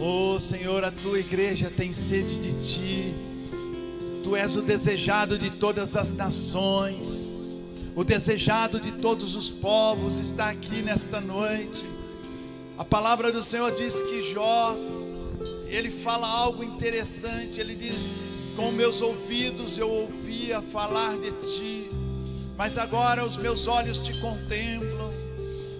Oh Senhor, a tua igreja tem sede de ti. Tu és o desejado de todas as nações, o desejado de todos os povos está aqui nesta noite. A palavra do Senhor diz que Jó, ele fala algo interessante. Ele diz: Com meus ouvidos eu ouvia falar de ti, mas agora os meus olhos te contemplam.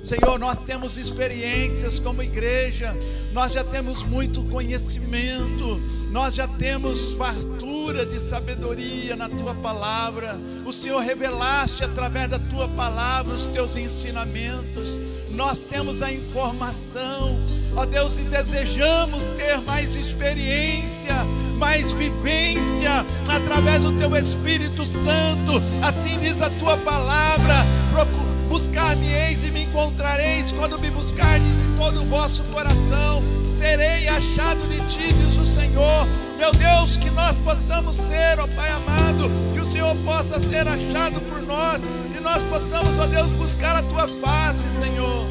Senhor, nós temos experiências como igreja, nós já temos muito conhecimento, nós já temos fartura de sabedoria na tua palavra. O Senhor revelaste através da tua palavra os teus ensinamentos. Nós temos a informação, ó Deus, e desejamos ter mais experiência, mais vivência através do teu Espírito Santo. Assim diz a tua palavra. Procura Buscar-me-eis e me encontrareis quando me buscardes de todo o vosso coração. Serei achado de ti, diz o Senhor. Meu Deus, que nós possamos ser, ó Pai amado, que o Senhor possa ser achado por nós, que nós possamos, ó Deus, buscar a tua face, Senhor.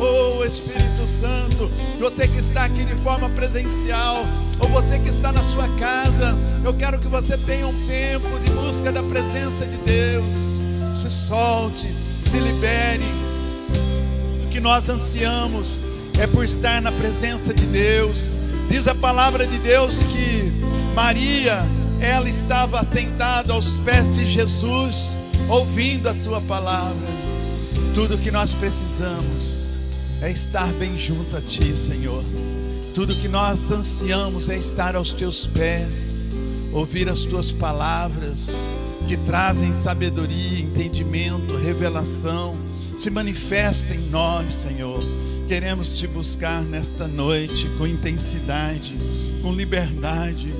Oh Espírito Santo, você que está aqui de forma presencial, ou você que está na sua casa, eu quero que você tenha um tempo de busca da presença de Deus. Se solte se libere. O que nós ansiamos é por estar na presença de Deus. Diz a palavra de Deus que Maria, ela estava sentada aos pés de Jesus, ouvindo a tua palavra. Tudo que nós precisamos é estar bem junto a ti, Senhor. Tudo que nós ansiamos é estar aos teus pés, ouvir as tuas palavras que trazem sabedoria, entendimento, revelação. Se manifesta em nós, Senhor. Queremos te buscar nesta noite com intensidade, com liberdade.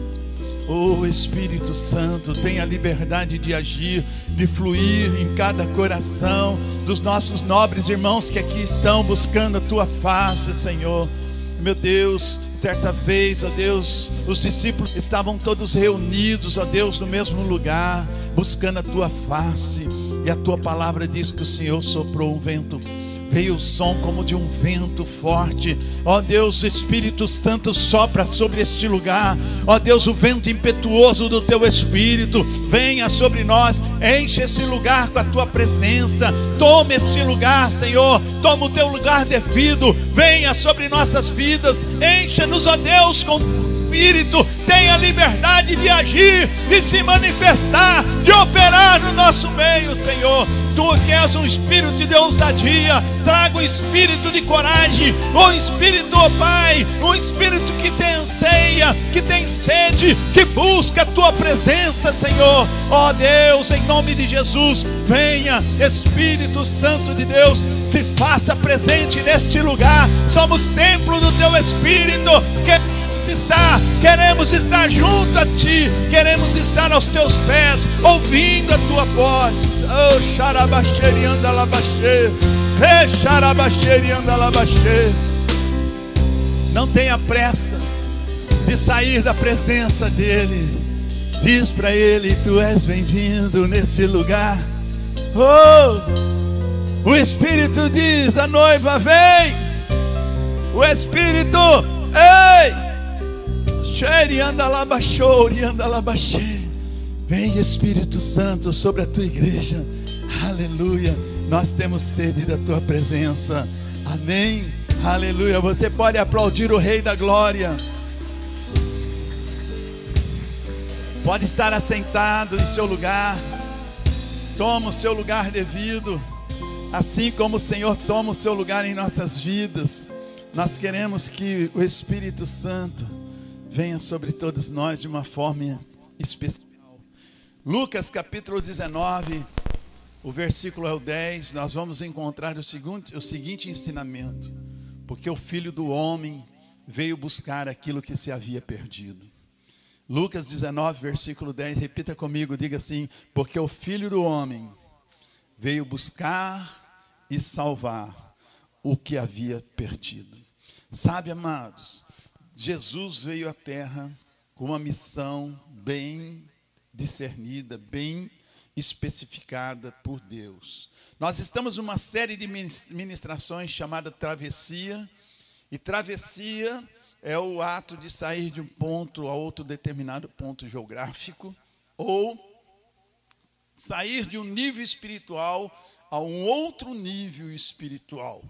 Oh Espírito Santo, tenha liberdade de agir, de fluir em cada coração dos nossos nobres irmãos que aqui estão buscando a tua face, Senhor. Meu Deus, certa vez, ó Deus, os discípulos estavam todos reunidos, ó Deus, no mesmo lugar, buscando a tua face, e a tua palavra diz que o Senhor soprou um vento veio o som como de um vento forte. Ó Deus, Espírito Santo sopra sobre este lugar. Ó Deus, o vento impetuoso do teu Espírito venha sobre nós, enche esse lugar com a tua presença. Tome este lugar, Senhor. Toma o teu lugar devido. Venha sobre nossas vidas. Encha-nos, ó Deus, com Espírito tenha liberdade de agir, de se manifestar, de operar no nosso meio, Senhor. Tu que és um espírito de ousadia, traga um espírito de coragem, um espírito, ó oh Pai, um espírito que tem anseia, que tem sede, que busca a tua presença, Senhor. Ó oh Deus, em nome de Jesus, venha, Espírito Santo de Deus, se faça presente neste lugar. Somos templo do teu Espírito. Que estar, queremos estar junto a Ti, queremos estar aos Teus pés, ouvindo a Tua voz. Oh, xarabaxerianda labaxê, xarabaxerianda labaxê. Não tenha pressa de sair da presença dEle. Diz para Ele: Tu és bem-vindo nesse lugar. Oh, o Espírito diz: A noiva vem. O Espírito, ei! Vem Espírito Santo sobre a tua igreja. Aleluia. Nós temos sede da tua presença. Amém. Aleluia. Você pode aplaudir o Rei da Glória. Pode estar assentado em seu lugar. Toma o seu lugar devido. Assim como o Senhor toma o seu lugar em nossas vidas. Nós queremos que o Espírito Santo venha sobre todos nós de uma forma especial. Lucas capítulo 19, o versículo é o 10, nós vamos encontrar o seguinte, o seguinte ensinamento: porque o filho do homem veio buscar aquilo que se havia perdido. Lucas 19, versículo 10, repita comigo, diga assim: porque o filho do homem veio buscar e salvar o que havia perdido. Sabe, amados, Jesus veio à Terra com uma missão bem discernida, bem especificada por Deus. Nós estamos numa série de ministrações chamada Travessia, e travessia é o ato de sair de um ponto a outro determinado ponto geográfico, ou sair de um nível espiritual a um outro nível espiritual.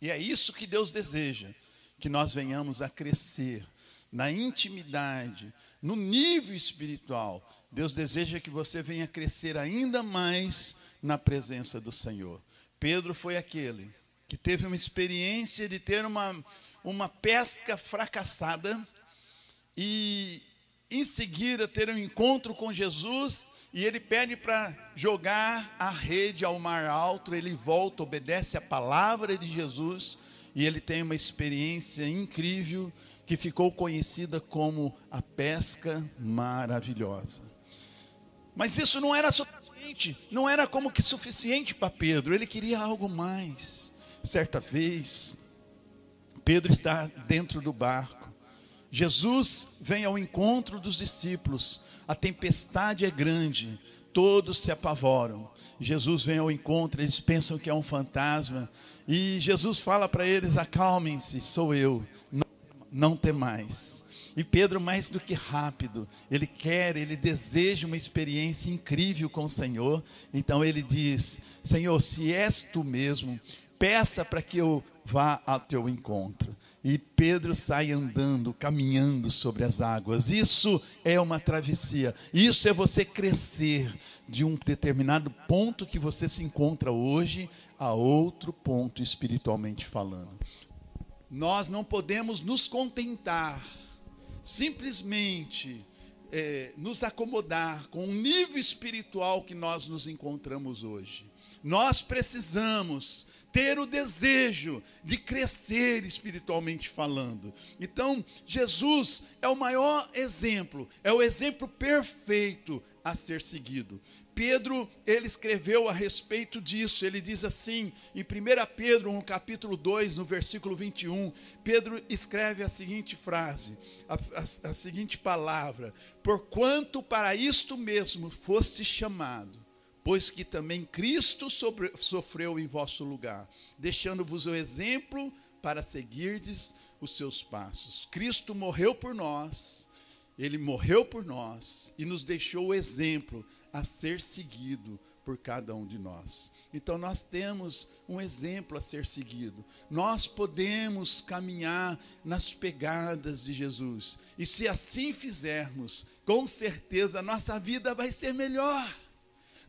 E é isso que Deus deseja, que nós venhamos a crescer na intimidade, no nível espiritual. Deus deseja que você venha crescer ainda mais na presença do Senhor. Pedro foi aquele que teve uma experiência de ter uma, uma pesca fracassada e em seguida ter um encontro com Jesus e ele pede para jogar a rede ao mar alto, ele volta, obedece a palavra de Jesus e ele tem uma experiência incrível que ficou conhecida como a pesca maravilhosa. Mas isso não era suficiente, não era como que suficiente para Pedro, ele queria algo mais. Certa vez, Pedro está dentro do barco. Jesus vem ao encontro dos discípulos. A tempestade é grande, todos se apavoram. Jesus vem ao encontro, eles pensam que é um fantasma. E Jesus fala para eles: acalmem-se, sou eu, não, não tem mais. E Pedro, mais do que rápido, ele quer, ele deseja uma experiência incrível com o Senhor. Então ele diz: Senhor, se és tu mesmo, peça para que eu vá ao teu encontro. E Pedro sai andando, caminhando sobre as águas. Isso é uma travessia. Isso é você crescer de um determinado ponto que você se encontra hoje a outro ponto espiritualmente falando. Nós não podemos nos contentar simplesmente é, nos acomodar com o nível espiritual que nós nos encontramos hoje. Nós precisamos ter o desejo de crescer espiritualmente falando. Então, Jesus é o maior exemplo, é o exemplo perfeito a ser seguido. Pedro, ele escreveu a respeito disso, ele diz assim, em 1 Pedro, no capítulo 2, no versículo 21, Pedro escreve a seguinte frase, a, a, a seguinte palavra: Porquanto para isto mesmo foste chamado, pois que também Cristo sobre, sofreu em vosso lugar, deixando-vos o exemplo para seguirdes os seus passos. Cristo morreu por nós, ele morreu por nós e nos deixou o exemplo a ser seguido por cada um de nós. Então nós temos um exemplo a ser seguido. Nós podemos caminhar nas pegadas de Jesus. E se assim fizermos, com certeza a nossa vida vai ser melhor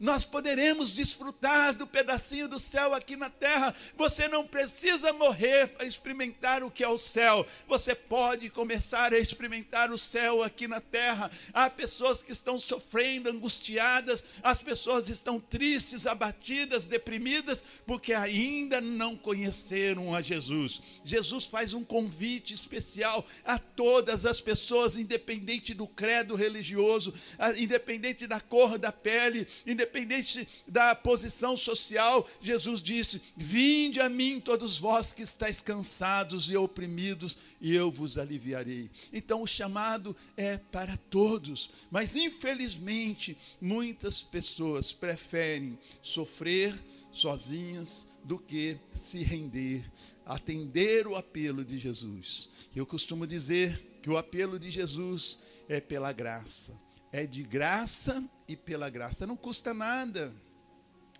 nós poderemos desfrutar do pedacinho do céu aqui na terra. Você não precisa morrer para experimentar o que é o céu. Você pode começar a experimentar o céu aqui na terra. Há pessoas que estão sofrendo, angustiadas, as pessoas estão tristes, abatidas, deprimidas, porque ainda não conheceram a Jesus. Jesus faz um convite especial a todas as pessoas, independente do credo religioso, independente da cor da pele, independente independente da posição social, Jesus disse: Vinde a mim, todos vós que estáis cansados e oprimidos, e eu vos aliviarei. Então o chamado é para todos, mas infelizmente muitas pessoas preferem sofrer sozinhas do que se render, atender o apelo de Jesus. Eu costumo dizer que o apelo de Jesus é pela graça é de graça e pela graça. Não custa nada.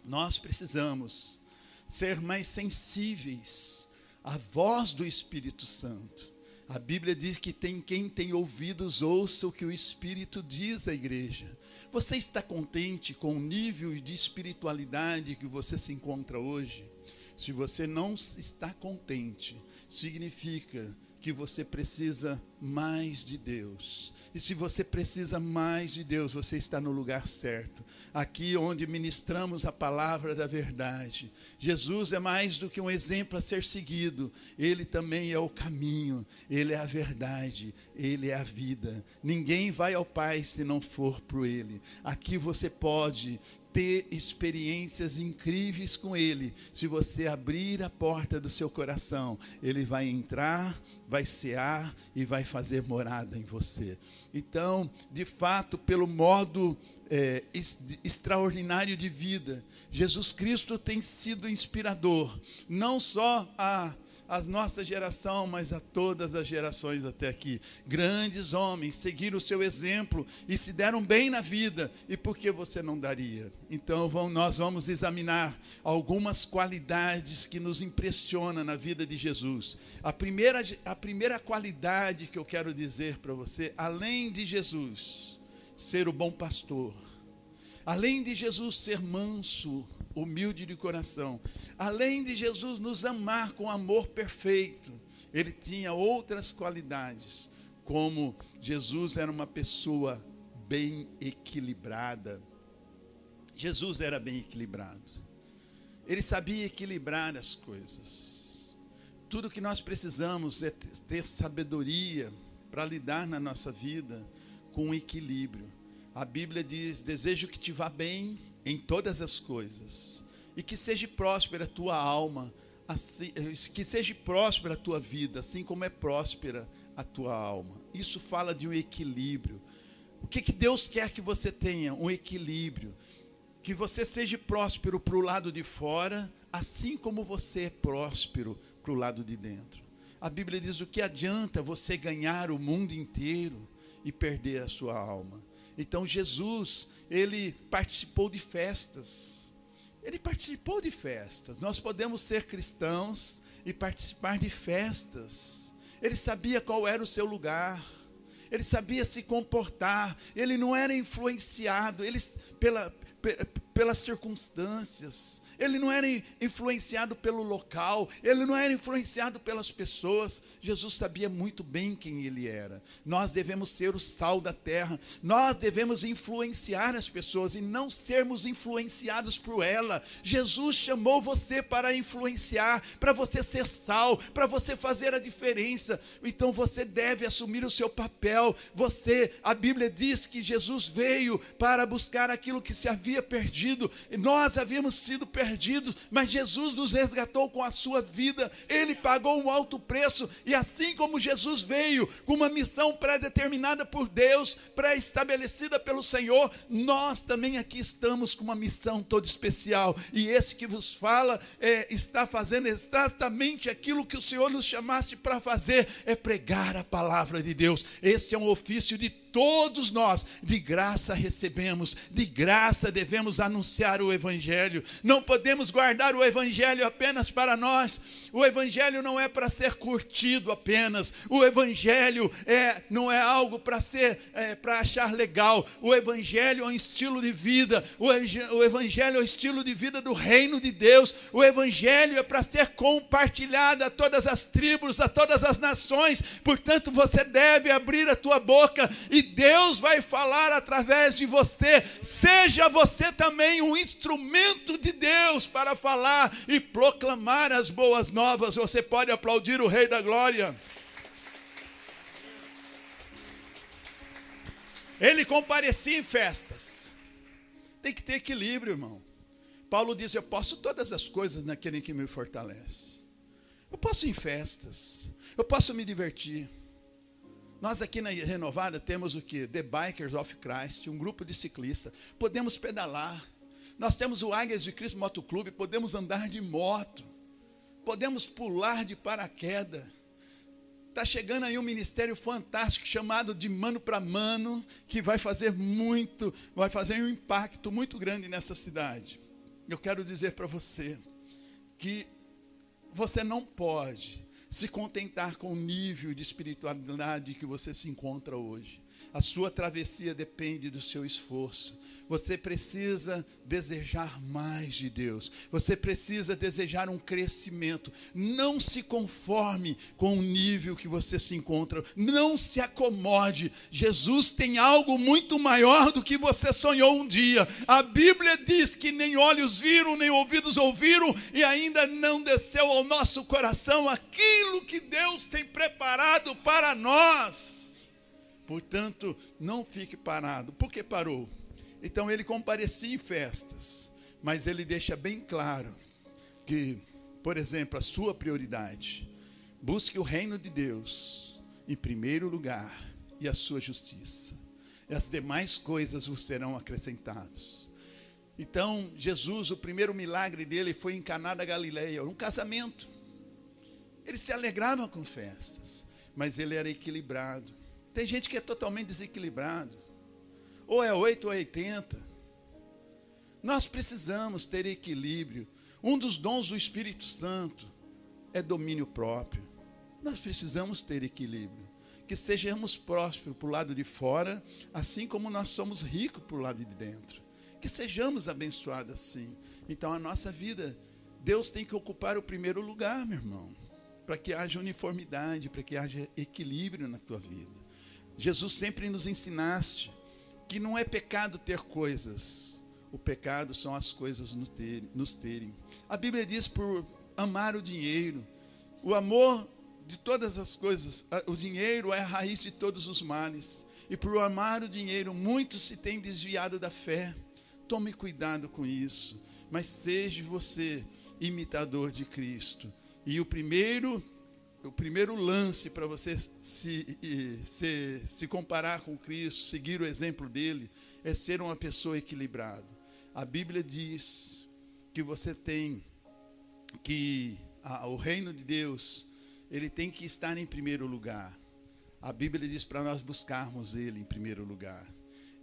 Nós precisamos ser mais sensíveis à voz do Espírito Santo. A Bíblia diz que tem quem tem ouvidos ouça o que o Espírito diz à igreja. Você está contente com o nível de espiritualidade que você se encontra hoje? Se você não está contente, significa que você precisa mais de Deus. E se você precisa mais de Deus, você está no lugar certo. Aqui onde ministramos a palavra da verdade. Jesus é mais do que um exemplo a ser seguido. Ele também é o caminho, ele é a verdade, ele é a vida. Ninguém vai ao Pai se não for por ele. Aqui você pode ter experiências incríveis com Ele. Se você abrir a porta do seu coração, Ele vai entrar, vai cear e vai fazer morada em você. Então, de fato, pelo modo é, extraordinário de vida, Jesus Cristo tem sido inspirador, não só a à nossa geração, mas a todas as gerações até aqui. Grandes homens seguiram o seu exemplo e se deram bem na vida. E por que você não daria? Então vamos, nós vamos examinar algumas qualidades que nos impressionam na vida de Jesus. A primeira, a primeira qualidade que eu quero dizer para você, além de Jesus ser o bom pastor, além de Jesus ser manso, humilde de coração, além de Jesus nos amar com amor perfeito, ele tinha outras qualidades, como Jesus era uma pessoa bem equilibrada. Jesus era bem equilibrado. Ele sabia equilibrar as coisas. Tudo que nós precisamos é ter sabedoria para lidar na nossa vida com equilíbrio. A Bíblia diz: desejo que te vá bem em todas as coisas, e que seja próspera a tua alma, assim, que seja próspera a tua vida, assim como é próspera a tua alma. Isso fala de um equilíbrio. O que, que Deus quer que você tenha? Um equilíbrio. Que você seja próspero para o lado de fora, assim como você é próspero para o lado de dentro. A Bíblia diz: o que adianta você ganhar o mundo inteiro e perder a sua alma? Então Jesus, ele participou de festas. Ele participou de festas. Nós podemos ser cristãos e participar de festas. Ele sabia qual era o seu lugar. Ele sabia se comportar. Ele não era influenciado ele, pela, pelas circunstâncias ele não era influenciado pelo local, ele não era influenciado pelas pessoas. Jesus sabia muito bem quem ele era. Nós devemos ser o sal da terra, nós devemos influenciar as pessoas e não sermos influenciados por ela. Jesus chamou você para influenciar, para você ser sal, para você fazer a diferença. Então você deve assumir o seu papel. Você, a Bíblia diz que Jesus veio para buscar aquilo que se havia perdido, e nós havíamos sido perdidos perdidos, mas Jesus nos resgatou com a sua vida, ele pagou um alto preço, e assim como Jesus veio com uma missão pré-determinada por Deus, pré-estabelecida pelo Senhor, nós também aqui estamos com uma missão toda especial, e esse que vos fala é, está fazendo exatamente aquilo que o Senhor nos chamasse para fazer, é pregar a palavra de Deus. Este é um ofício de todos nós, de graça recebemos, de graça devemos anunciar o Evangelho. Não podemos guardar o Evangelho apenas para nós. O Evangelho não é para ser curtido apenas. O Evangelho é, não é algo para ser, é, para achar legal. O Evangelho é um estilo de vida. O, Evangelho é o estilo de vida do reino de Deus. O Evangelho é para ser compartilhado a todas as tribos, a todas as nações. Portanto, você deve abrir a tua boca e Deus vai falar através de você. Seja você também um instrumento de Deus para falar e proclamar as boas novas. Você pode aplaudir o Rei da Glória. Ele comparecia em festas. Tem que ter equilíbrio, irmão. Paulo diz: Eu posso todas as coisas naquele que me fortalece. Eu posso ir em festas. Eu posso me divertir. Nós aqui na Renovada temos o que? The Bikers of Christ, um grupo de ciclistas. Podemos pedalar. Nós temos o Águias de Cristo Motoclube, podemos andar de moto. Podemos pular de paraquedas. Está chegando aí um ministério fantástico chamado de mano para mano, que vai fazer muito, vai fazer um impacto muito grande nessa cidade. Eu quero dizer para você que você não pode se contentar com o nível de espiritualidade que você se encontra hoje. A sua travessia depende do seu esforço. Você precisa desejar mais de Deus. Você precisa desejar um crescimento. Não se conforme com o nível que você se encontra. Não se acomode. Jesus tem algo muito maior do que você sonhou um dia. A Bíblia diz que nem olhos viram, nem ouvidos ouviram, e ainda não desceu ao nosso coração aquilo que Deus tem preparado para nós. Portanto, não fique parado. Por que parou? Então ele comparecia em festas, mas ele deixa bem claro que, por exemplo, a sua prioridade, busque o reino de Deus em primeiro lugar e a sua justiça. E as demais coisas vos serão acrescentadas. Então, Jesus, o primeiro milagre dele foi em Caná da Galileia, um casamento. Ele se alegrava com festas, mas ele era equilibrado. Tem gente que é totalmente desequilibrado. Ou é 8 ou é 80. Nós precisamos ter equilíbrio. Um dos dons do Espírito Santo é domínio próprio. Nós precisamos ter equilíbrio. Que sejamos prósperos para o lado de fora, assim como nós somos ricos para o lado de dentro. Que sejamos abençoados assim. Então a nossa vida, Deus tem que ocupar o primeiro lugar, meu irmão. Para que haja uniformidade, para que haja equilíbrio na tua vida. Jesus sempre nos ensinaste que não é pecado ter coisas, o pecado são as coisas nos terem. A Bíblia diz por amar o dinheiro, o amor de todas as coisas, o dinheiro é a raiz de todos os males. E por amar o dinheiro, muitos se têm desviado da fé. Tome cuidado com isso, mas seja você imitador de Cristo. E o primeiro o primeiro lance para você se, se, se comparar com Cristo, seguir o exemplo dele, é ser uma pessoa equilibrada. A Bíblia diz que você tem que a, o reino de Deus, ele tem que estar em primeiro lugar. A Bíblia diz para nós buscarmos ele em primeiro lugar.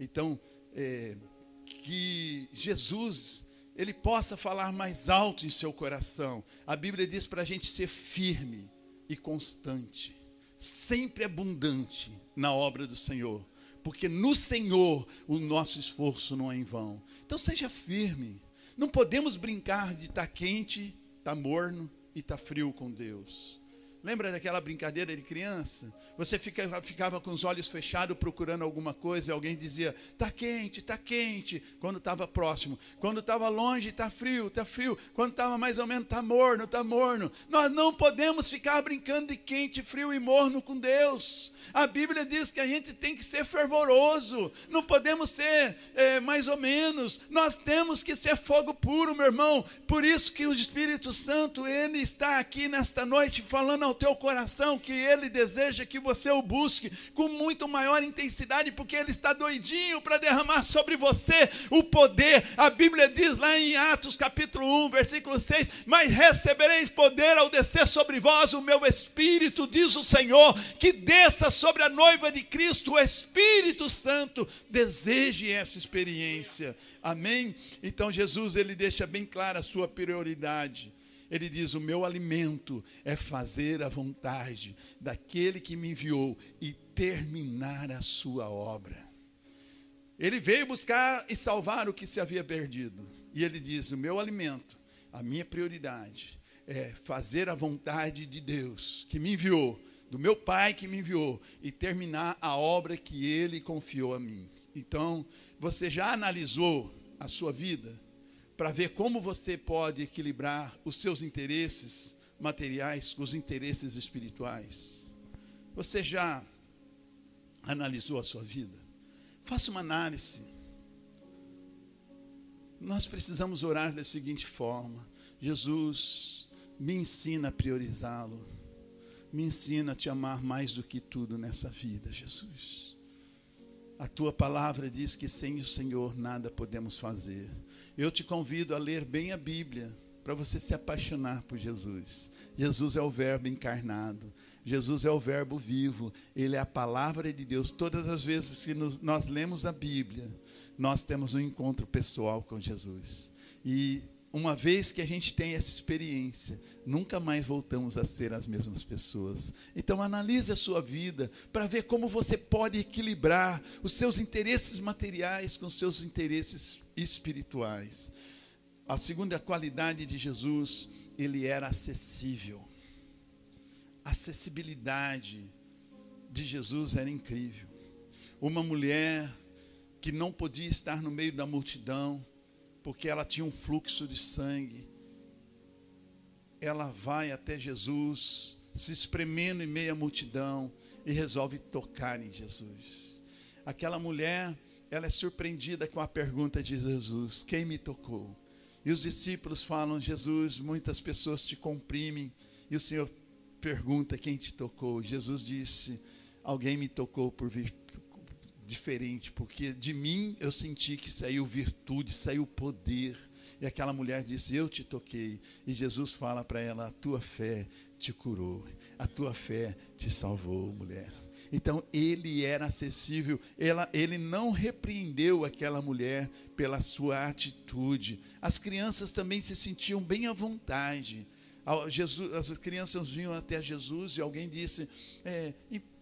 Então, é, que Jesus ele possa falar mais alto em seu coração. A Bíblia diz para a gente ser firme e constante, sempre abundante na obra do Senhor, porque no Senhor o nosso esforço não é em vão. Então seja firme. Não podemos brincar de estar tá quente, estar tá morno e estar tá frio com Deus. Lembra daquela brincadeira de criança? Você fica, ficava com os olhos fechados procurando alguma coisa e alguém dizia: "Tá quente, tá quente", quando estava próximo. Quando estava longe, tá frio, tá frio. Quando estava mais ou menos, tá morno, tá morno. Nós não podemos ficar brincando de quente, frio e morno com Deus. A Bíblia diz que a gente tem que ser fervoroso, não podemos ser é, mais ou menos, nós temos que ser fogo puro, meu irmão. Por isso que o Espírito Santo, ele está aqui nesta noite falando ao teu coração que ele deseja que você o busque com muito maior intensidade, porque ele está doidinho para derramar sobre você o poder. A Bíblia diz lá em Atos capítulo 1, versículo 6: Mas recebereis poder ao descer sobre vós o meu espírito, diz o Senhor, que desça sobre a noiva de Cristo, o Espírito Santo deseje essa experiência. Amém? Então Jesus ele deixa bem clara a sua prioridade. Ele diz: O meu alimento é fazer a vontade daquele que me enviou e terminar a sua obra. Ele veio buscar e salvar o que se havia perdido. E ele diz: O meu alimento, a minha prioridade é fazer a vontade de Deus que me enviou do meu Pai que me enviou e terminar a obra que ele confiou a mim. Então, você já analisou a sua vida para ver como você pode equilibrar os seus interesses materiais com os interesses espirituais? Você já analisou a sua vida? Faça uma análise. Nós precisamos orar da seguinte forma: Jesus, me ensina a priorizá-lo me ensina a te amar mais do que tudo nessa vida, Jesus. A tua palavra diz que sem o Senhor nada podemos fazer. Eu te convido a ler bem a Bíblia para você se apaixonar por Jesus. Jesus é o Verbo encarnado. Jesus é o Verbo vivo. Ele é a palavra de Deus. Todas as vezes que nos, nós lemos a Bíblia, nós temos um encontro pessoal com Jesus. E uma vez que a gente tem essa experiência, nunca mais voltamos a ser as mesmas pessoas. Então analise a sua vida para ver como você pode equilibrar os seus interesses materiais com os seus interesses espirituais. A segunda qualidade de Jesus, ele era acessível. A acessibilidade de Jesus era incrível. Uma mulher que não podia estar no meio da multidão, porque ela tinha um fluxo de sangue. Ela vai até Jesus, se espremendo em meio à multidão e resolve tocar em Jesus. Aquela mulher, ela é surpreendida com a pergunta de Jesus: Quem me tocou? E os discípulos falam: Jesus, muitas pessoas te comprimem. E o Senhor pergunta: Quem te tocou? Jesus disse: Alguém me tocou por virtude diferente, porque de mim eu senti que saiu virtude, saiu poder. E aquela mulher disse: Eu te toquei. E Jesus fala para ela: A tua fé te curou, a tua fé te salvou, mulher. Então ele era acessível, ela, ele não repreendeu aquela mulher pela sua atitude. As crianças também se sentiam bem à vontade. Jesus, as crianças vinham até Jesus e alguém disse: é,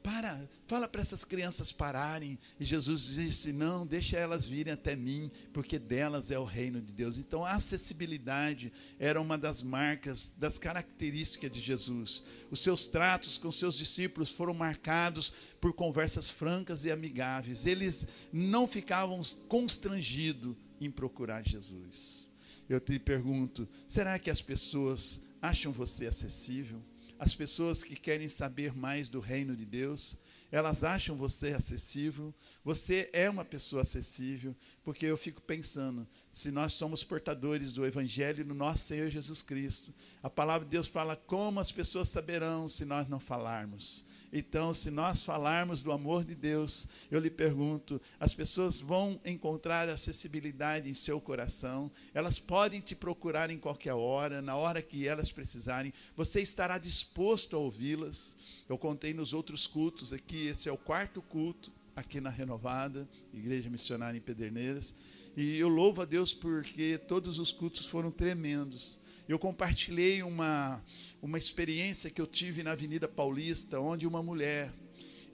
para, fala para essas crianças pararem. E Jesus disse: Não, deixa elas virem até mim, porque delas é o reino de Deus. Então, a acessibilidade era uma das marcas, das características de Jesus. Os seus tratos com seus discípulos foram marcados por conversas francas e amigáveis. Eles não ficavam constrangidos em procurar Jesus. Eu te pergunto: será que as pessoas acham você acessível? As pessoas que querem saber mais do reino de Deus, elas acham você acessível. Você é uma pessoa acessível, porque eu fico pensando, se nós somos portadores do evangelho no nosso Senhor Jesus Cristo, a palavra de Deus fala como as pessoas saberão se nós não falarmos. Então, se nós falarmos do amor de Deus, eu lhe pergunto: as pessoas vão encontrar acessibilidade em seu coração, elas podem te procurar em qualquer hora, na hora que elas precisarem, você estará disposto a ouvi-las. Eu contei nos outros cultos aqui, esse é o quarto culto aqui na Renovada, Igreja Missionária em Pederneiras, e eu louvo a Deus porque todos os cultos foram tremendos eu compartilhei uma, uma experiência que eu tive na Avenida Paulista, onde uma mulher,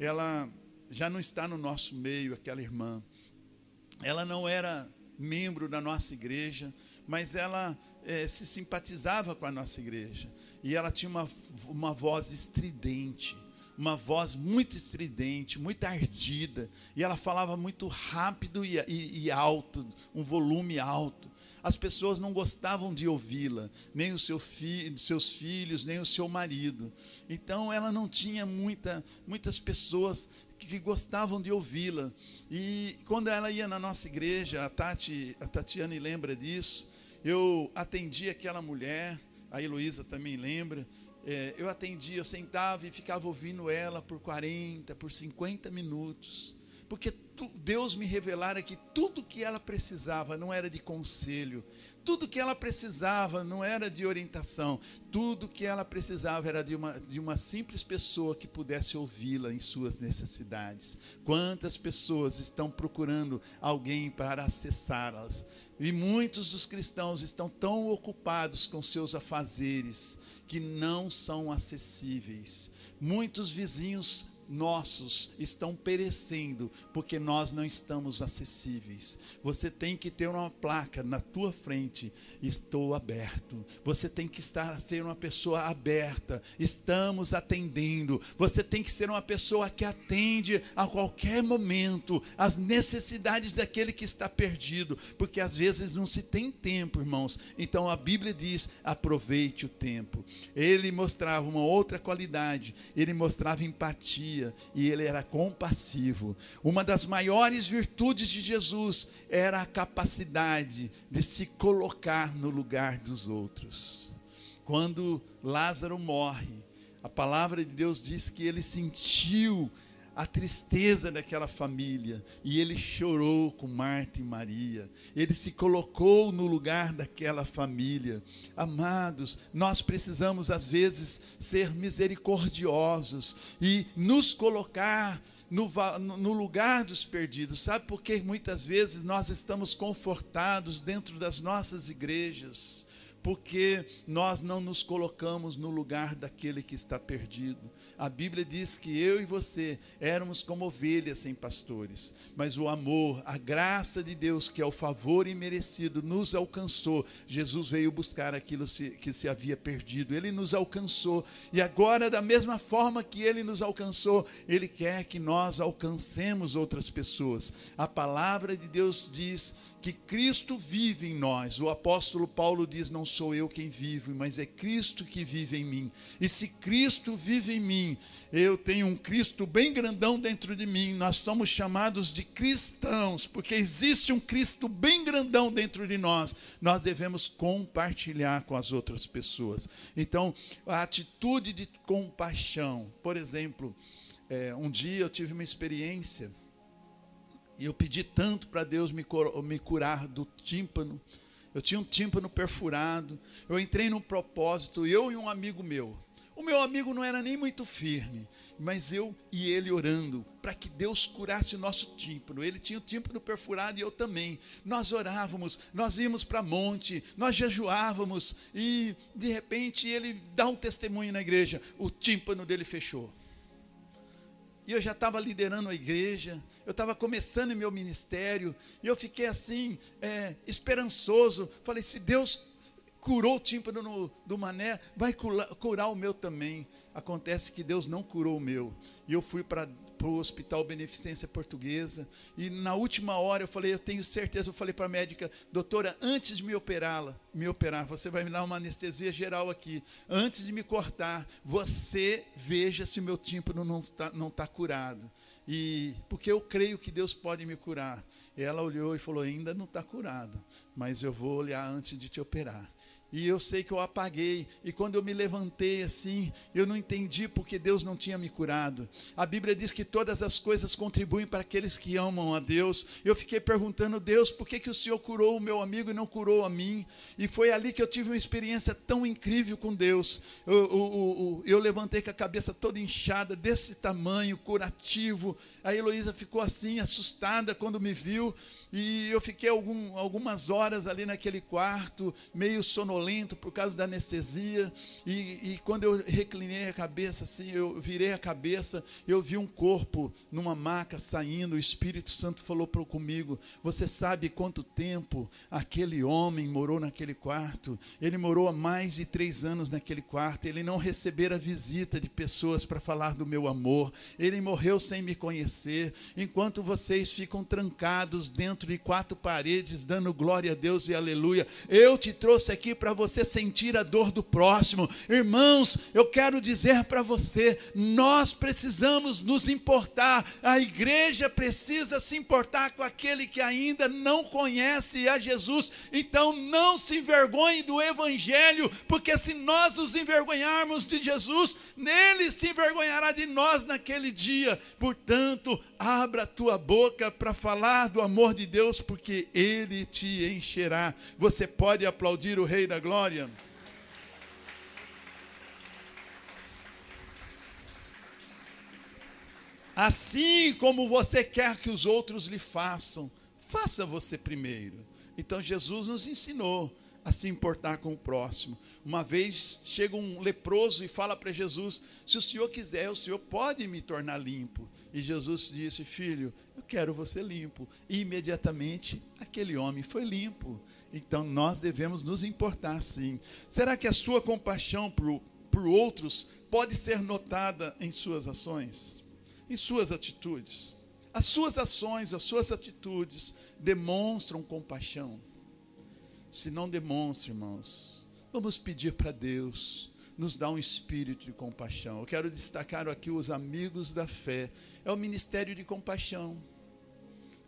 ela já não está no nosso meio, aquela irmã. Ela não era membro da nossa igreja, mas ela é, se simpatizava com a nossa igreja. E ela tinha uma, uma voz estridente, uma voz muito estridente, muito ardida. E ela falava muito rápido e, e, e alto, um volume alto as pessoas não gostavam de ouvi-la, nem os seu fi, seus filhos, nem o seu marido. Então ela não tinha muita, muitas pessoas que gostavam de ouvi-la. E quando ela ia na nossa igreja, a, Tati, a Tatiane lembra disso, eu atendi aquela mulher, a Heloísa também lembra. É, eu atendia, eu sentava e ficava ouvindo ela por 40, por 50 minutos. Porque Deus me revelara que tudo que ela precisava não era de conselho, tudo que ela precisava não era de orientação, tudo que ela precisava era de uma, de uma simples pessoa que pudesse ouvi-la em suas necessidades. Quantas pessoas estão procurando alguém para acessá-las? E muitos dos cristãos estão tão ocupados com seus afazeres que não são acessíveis. Muitos vizinhos nossos estão perecendo porque nós não estamos acessíveis. Você tem que ter uma placa na tua frente, estou aberto. Você tem que estar ser uma pessoa aberta, estamos atendendo. Você tem que ser uma pessoa que atende a qualquer momento as necessidades daquele que está perdido, porque às vezes não se tem tempo, irmãos. Então a Bíblia diz: aproveite o tempo. Ele mostrava uma outra qualidade, ele mostrava empatia e ele era compassivo. Uma das maiores virtudes de Jesus era a capacidade de se colocar no lugar dos outros. Quando Lázaro morre, a palavra de Deus diz que ele sentiu a tristeza daquela família e ele chorou com Marta e Maria. Ele se colocou no lugar daquela família. Amados, nós precisamos às vezes ser misericordiosos e nos colocar no, no, lugar dos perdidos. Sabe por que muitas vezes nós estamos confortados dentro das nossas igrejas? Porque nós não nos colocamos no lugar daquele que está perdido. A Bíblia diz que eu e você éramos como ovelhas sem pastores, mas o amor, a graça de Deus, que é o favor imerecido, nos alcançou. Jesus veio buscar aquilo que se havia perdido, ele nos alcançou, e agora, da mesma forma que ele nos alcançou, ele quer que nós alcancemos outras pessoas. A palavra de Deus diz que Cristo vive em nós. O apóstolo Paulo diz: Não sou eu quem vive, mas é Cristo que vive em mim. E se Cristo vive em mim, eu tenho um Cristo bem grandão dentro de mim. Nós somos chamados de cristãos, porque existe um Cristo bem grandão dentro de nós. Nós devemos compartilhar com as outras pessoas. Então, a atitude de compaixão, por exemplo, é, um dia eu tive uma experiência E eu pedi tanto para Deus me, me curar do tímpano. Eu tinha um tímpano perfurado. Eu entrei num propósito, eu e um amigo meu. O meu amigo não era nem muito firme, mas eu e ele orando para que Deus curasse o nosso tímpano. Ele tinha o tímpano perfurado e eu também. Nós orávamos, nós íamos para monte, nós jejuávamos e de repente ele dá um testemunho na igreja: o tímpano dele fechou. E eu já estava liderando a igreja, eu estava começando meu ministério, e eu fiquei assim, é, esperançoso. Falei: se Deus curou o tímpano no, do mané, vai curar, curar o meu também. Acontece que Deus não curou o meu. E eu fui para o Hospital Beneficência Portuguesa. E na última hora eu falei, eu tenho certeza, eu falei para a médica, doutora, antes de me operá-la, me operar, você vai me dar uma anestesia geral aqui. Antes de me cortar, você veja se o meu tímpano não está não tá curado. E porque eu creio que Deus pode me curar. E ela olhou e falou: ainda não está curado, mas eu vou olhar antes de te operar. E eu sei que eu apaguei. E quando eu me levantei assim, eu não entendi porque Deus não tinha me curado. A Bíblia diz que todas as coisas contribuem para aqueles que amam a Deus. Eu fiquei perguntando, Deus, por que, que o Senhor curou o meu amigo e não curou a mim? E foi ali que eu tive uma experiência tão incrível com Deus. Eu, eu, eu, eu levantei com a cabeça toda inchada, desse tamanho, curativo. A Heloísa ficou assim, assustada quando me viu. E eu fiquei algum, algumas horas ali naquele quarto, meio sonolento por causa da anestesia. E, e, quando eu reclinei a cabeça, assim, eu virei a cabeça, eu vi um corpo numa maca saindo. O Espírito Santo falou comigo: Você sabe quanto tempo aquele homem morou naquele quarto? Ele morou há mais de três anos naquele quarto. Ele não recebera visita de pessoas para falar do meu amor. Ele morreu sem me conhecer. Enquanto vocês ficam trancados dentro dentro de quatro paredes, dando glória a Deus e aleluia. Eu te trouxe aqui para você sentir a dor do próximo. Irmãos, eu quero dizer para você: nós precisamos nos importar, a igreja precisa se importar com aquele que ainda não conhece a Jesus. Então não se envergonhe do Evangelho, porque se nós nos envergonharmos de Jesus, nele se envergonhará de nós naquele dia. Portanto, abra a tua boca para falar do amor de Deus, porque Ele te encherá. Você pode aplaudir o Rei da Glória? Assim como você quer que os outros lhe façam, faça você primeiro. Então Jesus nos ensinou a se importar com o próximo. Uma vez chega um leproso e fala para Jesus: Se o senhor quiser, o senhor pode me tornar limpo. E Jesus disse: Filho, eu quero você limpo. E imediatamente aquele homem foi limpo. Então nós devemos nos importar sim. Será que a sua compaixão por, outros pode ser notada em suas ações, em suas atitudes? As suas ações, as suas atitudes demonstram compaixão. Se não demonstra, irmãos, vamos pedir para Deus nos dá um espírito de compaixão. Eu quero destacar aqui os amigos da fé. É o ministério de compaixão.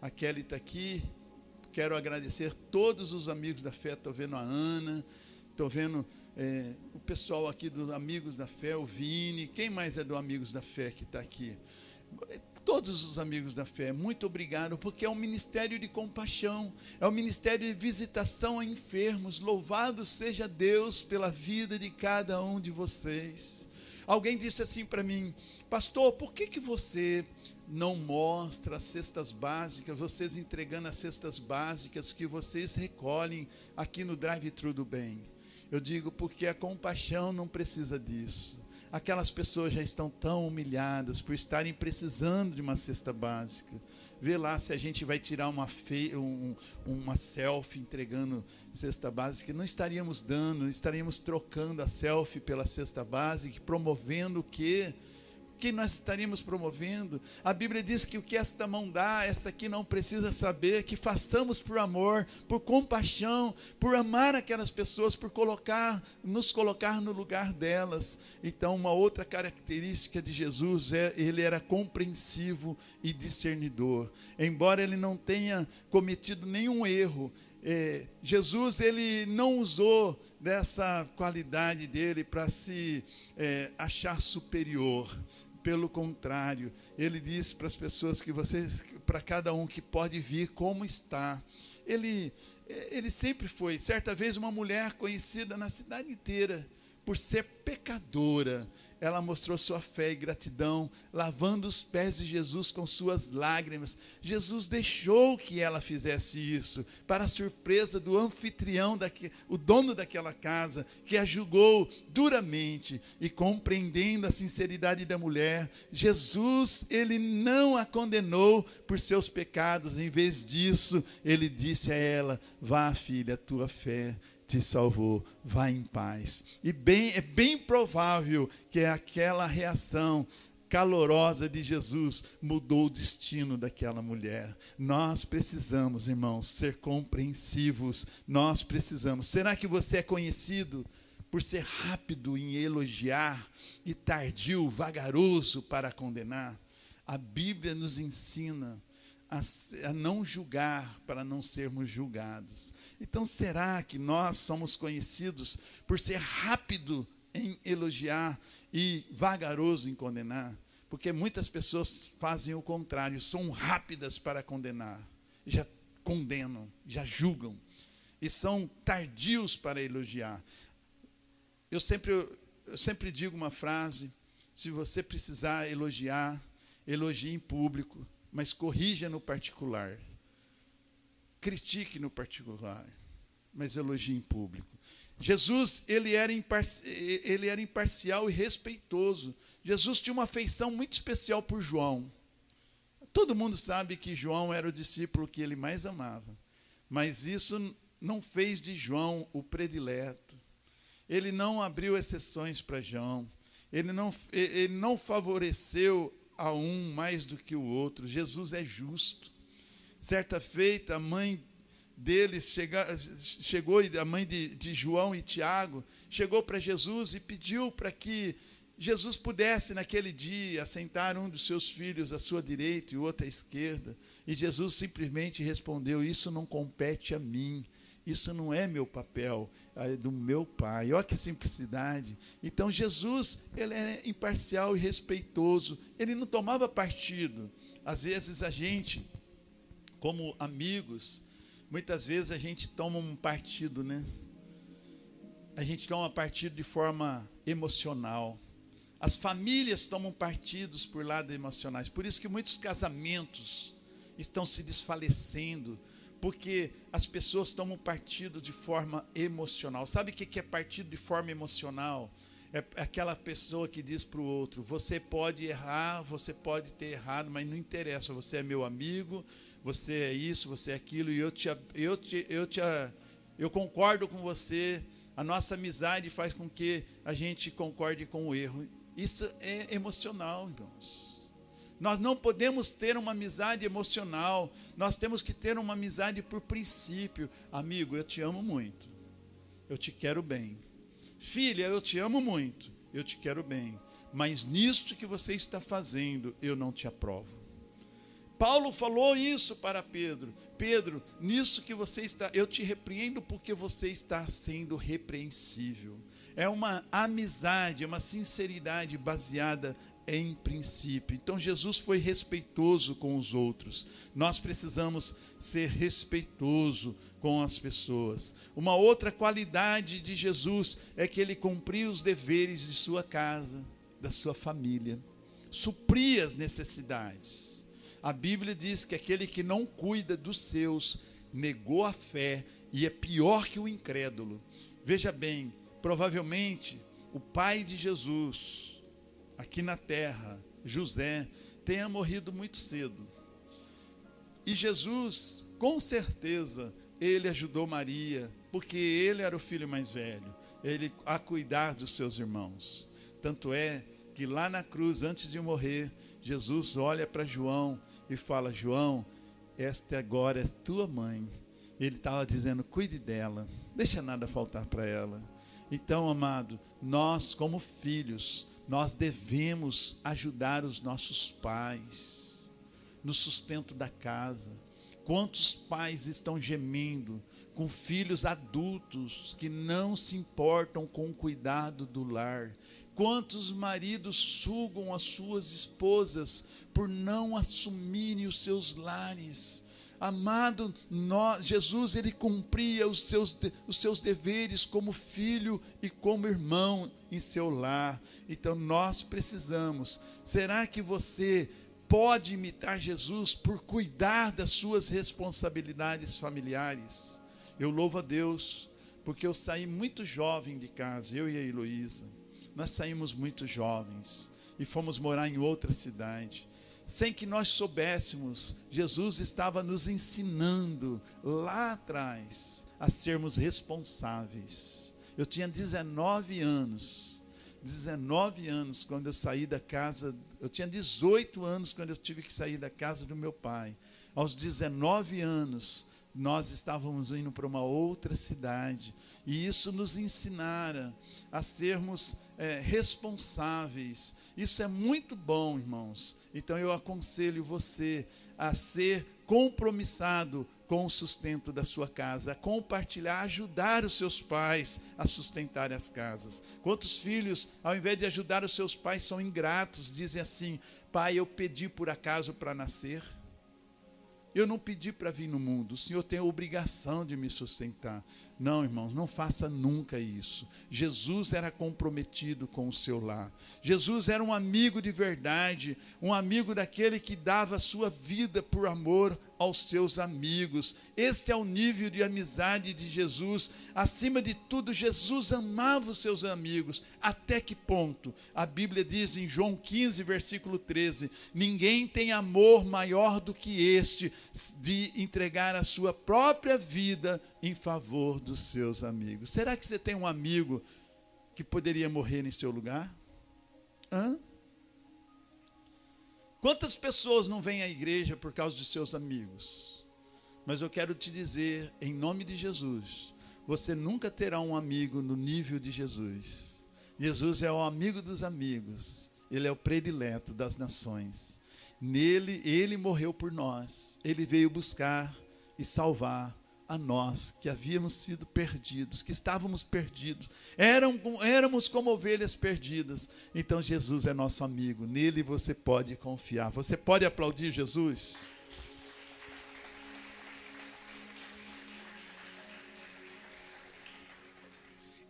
A Kelly está aqui. Quero agradecer todos os amigos da fé. Estou vendo a Ana, estou vendo é, o pessoal aqui dos Amigos da Fé, o Vini. Quem mais é do Amigos da Fé que está aqui? Todos os amigos da fé, muito obrigado, porque é um ministério de compaixão, é um ministério de visitação a enfermos. Louvado seja Deus pela vida de cada um de vocês. Alguém disse assim para mim, pastor, por que, que você não mostra as cestas básicas, vocês entregando as cestas básicas que vocês recolhem aqui no drive-thru do bem? Eu digo porque a compaixão não precisa disso aquelas pessoas já estão tão humilhadas por estarem precisando de uma cesta básica. Vê lá se a gente vai tirar uma, fe... um, uma selfie entregando cesta básica. Não estaríamos dando, estaríamos trocando a selfie pela cesta básica, promovendo o quê? Que nós estaríamos promovendo? A Bíblia diz que o que esta mão dá, esta aqui não precisa saber, que façamos por amor, por compaixão, por amar aquelas pessoas, por colocar, nos colocar no lugar delas. Então, uma outra característica de Jesus é ele era compreensivo e discernidor. Embora ele não tenha cometido nenhum erro, é, Jesus ele não usou dessa qualidade dele para se é, achar superior Pelo contrário, ele diz para as pessoas que vocês, para cada um que pode vir como está. Ele, ele sempre foi. Certa vez, uma mulher conhecida na cidade inteira por ser pecadora, ela mostrou sua fé e gratidão, lavando os pés de Jesus com suas lágrimas. Jesus deixou que ela fizesse isso, para a surpresa do anfitrião, daque, o dono daquela casa, que a julgou duramente e compreendendo a sinceridade da mulher, Jesus, ele não a condenou por seus pecados, em vez disso, ele disse a ela: Vá, filha, tua fé te salvou, vá em paz. E bem, é bem provável que aquela reação calorosa de Jesus mudou o destino daquela mulher. Nós precisamos, irmãos, ser compreensivos. Nós precisamos. Será que você é conhecido por ser rápido em elogiar e tardio, vagaroso para condenar? A Bíblia nos ensina a, a não julgar para não sermos julgados. Então, será que nós somos conhecidos por ser rápido em elogiar e vagaroso em condenar? Porque muitas pessoas fazem o contrário, são rápidas para condenar, já condenam, já julgam, e são tardios para elogiar. Eu sempre, eu sempre digo uma frase: se você precisar elogiar, elogie em público, mas corrija no particular. Critique no particular, mas elogie em público. Jesus, ele era, ele era imparcial e respeitoso. Jesus tinha uma afeição muito especial por João. Todo mundo sabe que João era o discípulo que ele mais amava, mas isso não fez de João o predileto. Ele não abriu exceções para João. Ele não, ele não favoreceu a um mais do que o outro. Jesus é justo. Certa feita, a mãe deles chega, chegou, a mãe de, de João e Tiago, chegou para Jesus e pediu para que Jesus pudesse, naquele dia, assentar um dos seus filhos à sua direita e o outro à esquerda. E Jesus simplesmente respondeu: Isso não compete a mim. Isso não é meu papel, é do meu pai. Olha que simplicidade. Então Jesus, ele é imparcial e respeitoso. Ele não tomava partido. Às vezes a gente, como amigos, muitas vezes a gente toma um partido, né? A gente toma partido de forma emocional. As famílias tomam partidos por lado emocionais. Por isso que muitos casamentos estão se desfalecendo porque as pessoas tomam partido de forma emocional. Sabe o que é partido de forma emocional? É aquela pessoa que diz para o outro: você pode errar, você pode ter errado, mas não interessa, você é meu amigo, você é isso, você é aquilo, e eu te, eu te, eu te, eu concordo com você. A nossa amizade faz com que a gente concorde com o erro. Isso é emocional, irmãos. Nós não podemos ter uma amizade emocional, nós temos que ter uma amizade por princípio. Amigo, eu te amo muito, eu te quero bem. Filha, eu te amo muito, eu te quero bem. Mas nisto que você está fazendo, eu não te aprovo. Paulo falou isso para Pedro. Pedro, nisso que você está, eu te repreendo porque você está sendo repreensível. É uma amizade, uma sinceridade baseada em princípio. Então Jesus foi respeitoso com os outros. Nós precisamos ser respeitoso com as pessoas. Uma outra qualidade de Jesus é que ele cumpria os deveres de sua casa, da sua família, supria as necessidades. A Bíblia diz que aquele que não cuida dos seus negou a fé e é pior que o incrédulo. Veja bem, provavelmente o pai de Jesus aqui na terra, José, tenha morrido muito cedo. E Jesus, com certeza, ele ajudou Maria, porque ele era o filho mais velho, ele a cuidar dos seus irmãos. Tanto é que lá na cruz, antes de morrer, Jesus olha para João e fala: João, esta agora é tua mãe. Ele estava dizendo: cuide dela, deixa nada faltar para ela. Então, amado, nós, como filhos, nós devemos ajudar os nossos pais no sustento da casa, Quantos pais estão gemendo com filhos adultos que não se importam com o cuidado do lar? Quantos maridos sugam as suas esposas por não assumirem os seus lares? Amado, nós, Jesus ele cumpria os seus, os seus deveres como filho e como irmão em seu lar. Então nós precisamos. Será que você pode imitar Jesus por cuidar das suas responsabilidades familiares? Eu louvo a Deus, porque eu saí muito jovem de casa, eu e a Heloísa. Nós saímos muito jovens e fomos morar em outra cidade sem que nós soubéssemos, Jesus estava nos ensinando lá atrás a sermos responsáveis. Eu tinha 19 anos, 19 anos quando eu saí da casa, eu tinha 18 anos quando eu tive que sair da casa do meu pai. Aos 19 anos, nós estávamos indo para uma outra cidade, e isso nos ensinara a sermos é, responsáveis. Isso é muito bom, irmãos. Então eu aconselho você a ser compromissado com o sustento da sua casa, a compartilhar, ajudar os seus pais a sustentar as casas. Quantos filhos, ao invés de ajudar os seus pais, são ingratos, dizem assim: pai, eu pedi por acaso para nascer? Eu não pedi para vir no mundo, o Senhor tem a obrigação de me sustentar. Não, irmãos, não faça nunca isso. Jesus era comprometido com o seu lar. Jesus era um amigo de verdade, um amigo daquele que dava a sua vida por amor aos seus amigos. Este é o nível de amizade de Jesus. Acima de tudo, Jesus amava os seus amigos. Até que ponto? A Bíblia diz em João 15, versículo 13: Ninguém tem amor maior do que este, de entregar a sua própria vida em favor dos seus amigos. Será que você tem um amigo que poderia morrer em seu lugar? Hã? Quantas pessoas não vêm à igreja por causa de seus amigos? Mas eu quero te dizer, em nome de Jesus, você nunca terá um amigo no nível de Jesus. Jesus é o amigo dos amigos, ele é o predileto das nações. Nele, ele morreu por nós, ele veio buscar e salvar a nós que havíamos sido perdidos, que estávamos perdidos, Éram, éramos como ovelhas perdidas. Então Jesus é nosso amigo, nele você pode confiar. Você pode aplaudir Jesus?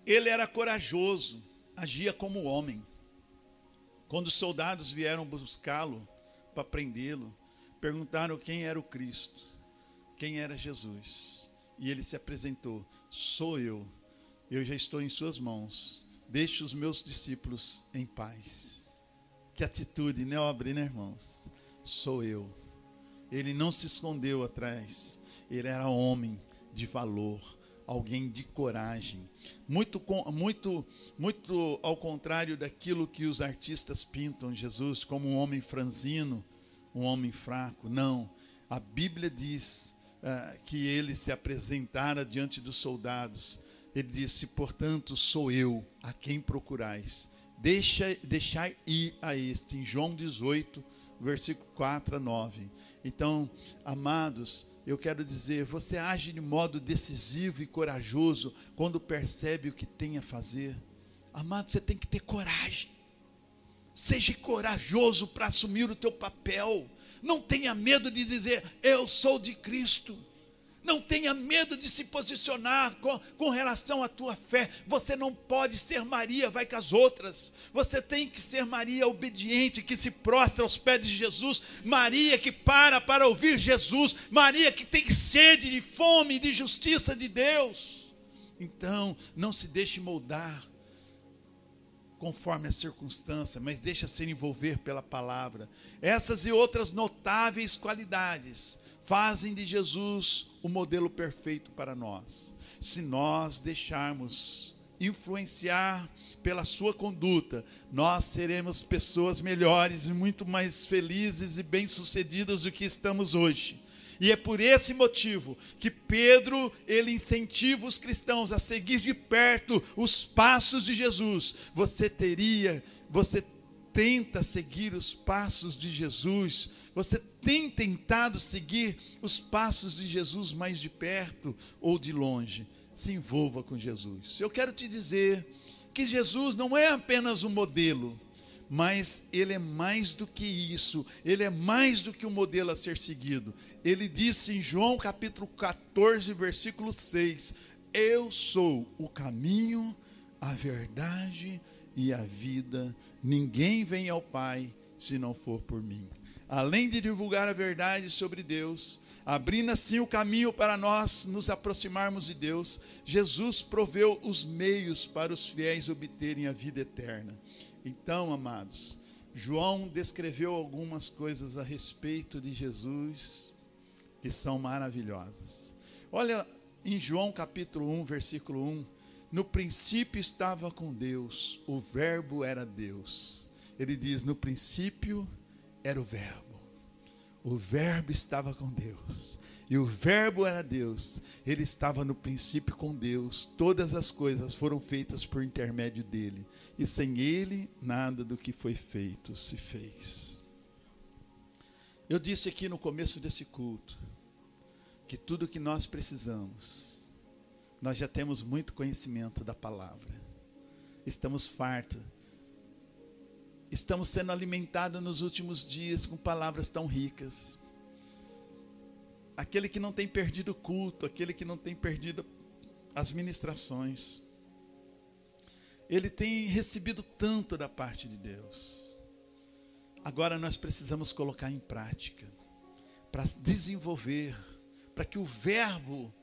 Ele era corajoso, agia como homem. Quando os soldados vieram buscá-lo para prendê-lo, perguntaram quem era o Cristo, quem era Jesus. E ele se apresentou: Sou eu, eu já estou em Suas mãos. Deixe os meus discípulos em paz. Que atitude nobre, né, irmãos? Sou eu. Ele não se escondeu atrás. Ele era homem de valor, alguém de coragem. Muito, muito, muito ao contrário daquilo que os artistas pintam Jesus como um homem franzino, um homem fraco. Não. A Bíblia diz ah, que ele se apresentara diante dos soldados, ele disse: Portanto, sou eu a quem procurais. Deixa, deixar ir a este, em João 18, versículo 4 a 9. Então, amados, eu quero dizer, você age de modo decisivo e corajoso quando percebe o que tem a fazer. Amado, você tem que ter coragem. Seja corajoso para assumir o teu papel. Não tenha medo de dizer, eu sou de Cristo. Não tenha medo de se posicionar com, com relação à tua fé. Você não pode ser Maria, vai com as outras. Você tem que ser Maria obediente, que se prostra aos pés de Jesus. Maria que para para ouvir Jesus. Maria que tem sede de fome, de justiça de Deus. Então, não se deixe moldar conforme a circunstância, mas deixa se envolver pela palavra. Essas e outras notáveis qualidades fazem de Jesus o modelo perfeito para nós. Se nós deixarmos influenciar pela sua conduta, nós seremos pessoas melhores e muito mais felizes e bem-sucedidas do que estamos hoje. E é por esse motivo que Pedro ele incentiva os cristãos a seguir de perto os passos de Jesus. Você teria, você tenta seguir os passos de Jesus? Você tem tentado seguir os passos de Jesus mais de perto ou de longe? Se envolva com Jesus. Eu quero te dizer que Jesus não é apenas um modelo, mas ele é mais do que isso, ele é mais do que um modelo a ser seguido. Ele disse em João capítulo 14, versículo 6: Eu sou o caminho, a verdade e a vida. Ninguém vem ao Pai se não for por mim. Além de divulgar a verdade sobre Deus, abrindo assim o caminho para nós nos aproximarmos de Deus, Jesus proveu os meios para os fiéis obterem a vida eterna. Então, amados, João descreveu algumas coisas a respeito de Jesus que são maravilhosas. Olha em João capítulo 1, versículo 1, no princípio estava com Deus, o Verbo era Deus. Ele diz: no princípio era o Verbo, o Verbo estava com Deus, e o Verbo era Deus, ele estava no princípio com Deus, todas as coisas foram feitas por intermédio dele, e sem ele, nada do que foi feito se fez. Eu disse aqui no começo desse culto, que tudo que nós precisamos, nós já temos muito conhecimento da palavra. Estamos fartos. Estamos sendo alimentados nos últimos dias com palavras tão ricas. Aquele que não tem perdido o culto, aquele que não tem perdido as ministrações. Ele tem recebido tanto da parte de Deus. Agora nós precisamos colocar em prática para desenvolver, para que o verbo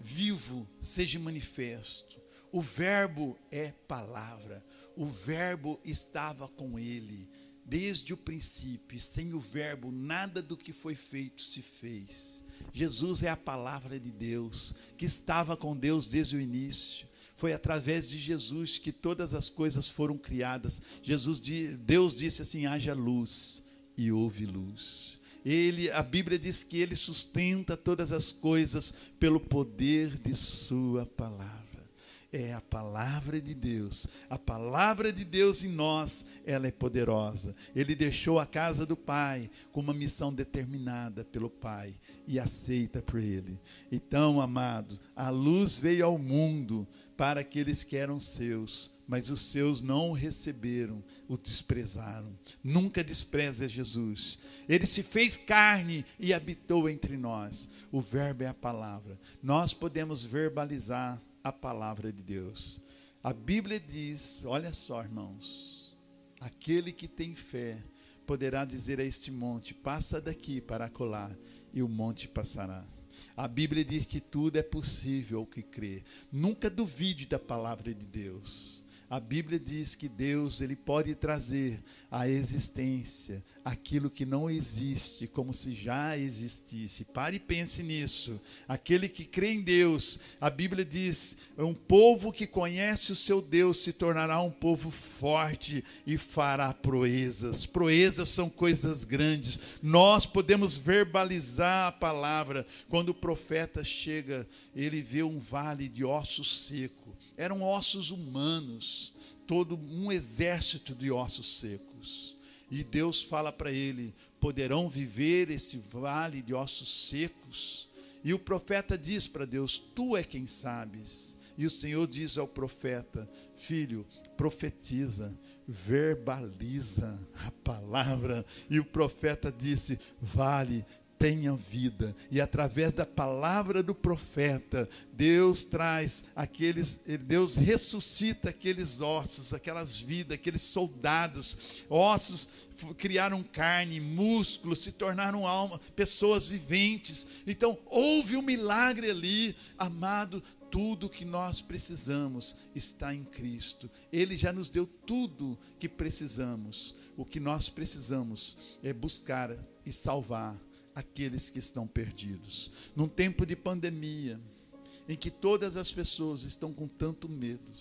vivo seja manifesto. O Verbo é palavra. O Verbo estava com ele desde o princípio. Sem o Verbo, nada do que foi feito se fez. Jesus é a palavra de Deus, que estava com Deus desde o início. Foi através de Jesus que todas as coisas foram criadas. Jesus, Deus disse assim: haja luz e houve luz. Ele, a Bíblia diz que ele sustenta todas as coisas pelo poder de sua palavra. É a palavra de Deus. A palavra de Deus em nós, ela é poderosa. Ele deixou a casa do Pai com uma missão determinada pelo Pai e aceita por ele. Então, amado, a luz veio ao mundo para aqueles que eram seus, mas os seus não o receberam, o desprezaram. Nunca despreza Jesus. Ele se fez carne e habitou entre nós. O verbo é a palavra. Nós podemos verbalizar a palavra de Deus. A Bíblia diz, olha só, irmãos, aquele que tem fé poderá dizer a este monte: passa daqui para colar, e o monte passará. A Bíblia diz que tudo é possível ao que crê. Nunca duvide da palavra de Deus. A Bíblia diz que Deus ele pode trazer à existência aquilo que não existe, como se já existisse. Pare e pense nisso. Aquele que crê em Deus, a Bíblia diz: um povo que conhece o seu Deus se tornará um povo forte e fará proezas. Proezas são coisas grandes. Nós podemos verbalizar a palavra. Quando o profeta chega, ele vê um vale de ossos secos eram ossos humanos, todo um exército de ossos secos. E Deus fala para ele: poderão viver esse vale de ossos secos? E o profeta diz para Deus: Tu é quem sabes. E o Senhor diz ao profeta: Filho, profetiza, verbaliza a palavra. E o profeta disse: Vale tenha vida. E através da palavra do profeta, Deus traz aqueles, Deus ressuscita aqueles ossos, aquelas vidas, aqueles soldados, ossos criaram carne, músculo, se tornaram alma, pessoas viventes. Então, houve um milagre ali, amado, tudo que nós precisamos está em Cristo. Ele já nos deu tudo que precisamos. O que nós precisamos é buscar e salvar aqueles que estão perdidos. Num tempo de pandemia, em que todas as pessoas estão com tanto medo,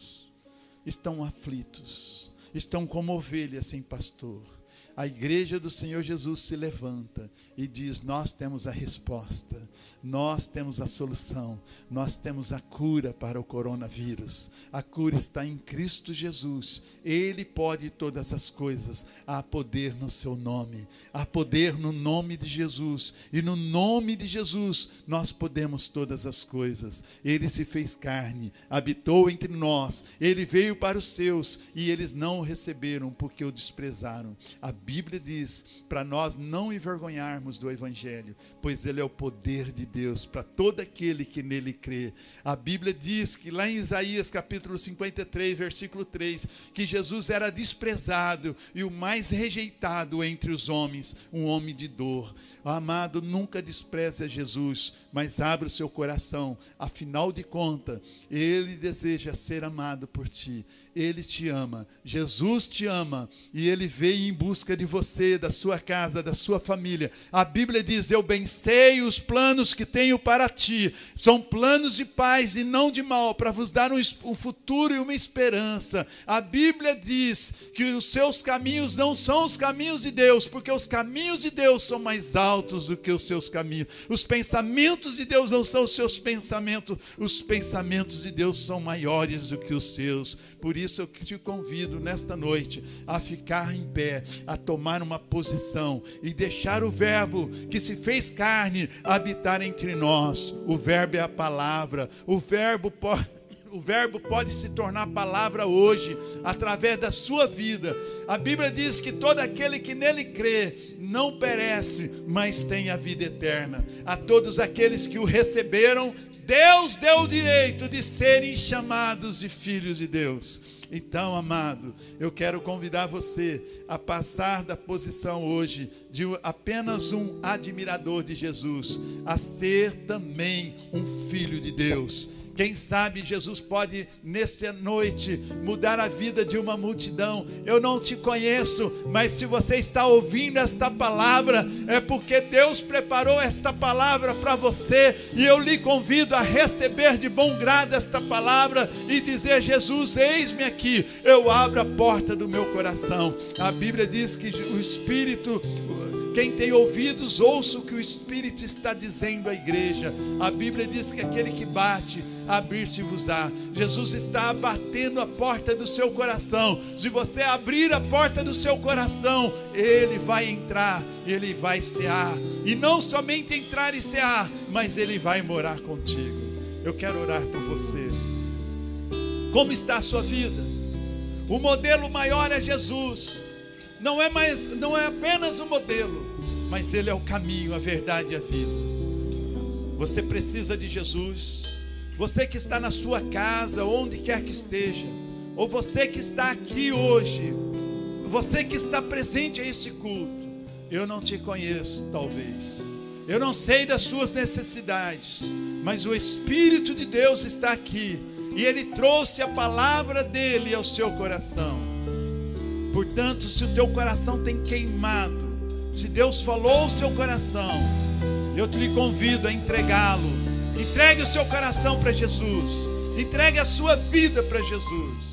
estão aflitos, estão como ovelhas sem pastor. A igreja do Senhor Jesus se levanta e diz: Nós temos a resposta, nós temos a solução, nós temos a cura para o coronavírus. A cura está em Cristo Jesus, Ele pode todas as coisas. Há poder no Seu nome, há poder no nome de Jesus, e no nome de Jesus nós podemos todas as coisas. Ele se fez carne, habitou entre nós, Ele veio para os seus e eles não o receberam porque o desprezaram. A Bíblia diz para nós não envergonharmos do Evangelho, pois ele é o poder de Deus para todo aquele que nele crê. A Bíblia diz que lá em Isaías capítulo 53, versículo 3, que Jesus era desprezado e o mais rejeitado entre os homens, um homem de dor. Amado, nunca despreze a Jesus, mas abra o seu coração. Afinal de contas, ele deseja ser amado por ti. Ele te ama. Jesus te ama e ele veio em busca de você, da sua casa, da sua família. A Bíblia diz: "Eu bem sei os planos que tenho para ti. São planos de paz e não de mal, para vos dar um, um futuro e uma esperança." A Bíblia diz que os seus caminhos não são os caminhos de Deus, porque os caminhos de Deus são mais altos do que os seus caminhos. Os pensamentos de Deus não são os seus pensamentos, os pensamentos de Deus são maiores do que os seus. Por isso eu te convido nesta noite a ficar em pé, a tomar uma posição e deixar o Verbo que se fez carne habitar entre nós. O Verbo é a palavra, o Verbo pode o verbo pode se tornar palavra hoje, através da sua vida. A Bíblia diz que todo aquele que nele crê não perece, mas tem a vida eterna. A todos aqueles que o receberam, Deus deu o direito de serem chamados de filhos de Deus. Então, amado, eu quero convidar você a passar da posição hoje de apenas um admirador de Jesus, a ser também um filho de Deus quem sabe Jesus pode, nesta noite, mudar a vida de uma multidão. Eu não te conheço, mas se você está ouvindo esta palavra, é porque Deus preparou esta palavra para você. E eu lhe convido a receber de bom grado esta palavra e dizer: Jesus, eis-me aqui, eu abro a porta do meu coração. A Bíblia diz que o Espírito quem tem ouvidos, ouça o que o Espírito está dizendo à igreja. A Bíblia diz que aquele que bate, abrir-se-vos-á. Jesus está batendo a porta do seu coração. Se você abrir a porta do seu coração, ele vai entrar, ele vai cear. E não somente entrar e cear, mas ele vai morar contigo. Eu quero orar por você. Como está a sua vida? O modelo maior é Jesus não é mais, não é apenas o um modelo, mas ele é o caminho, a verdade e a vida. Você precisa de Jesus. Você que está na sua casa, onde quer que esteja, ou você que está aqui hoje, você que está presente a esse culto, eu não te conheço, talvez. Eu não sei das suas necessidades, mas o Espírito de Deus está aqui e ele trouxe a palavra dele ao seu coração. Portanto, se o teu coração tem queimado, se Deus falou o seu coração, eu te convido a entregá-lo. Entregue o seu coração para Jesus. Entregue a sua vida para Jesus.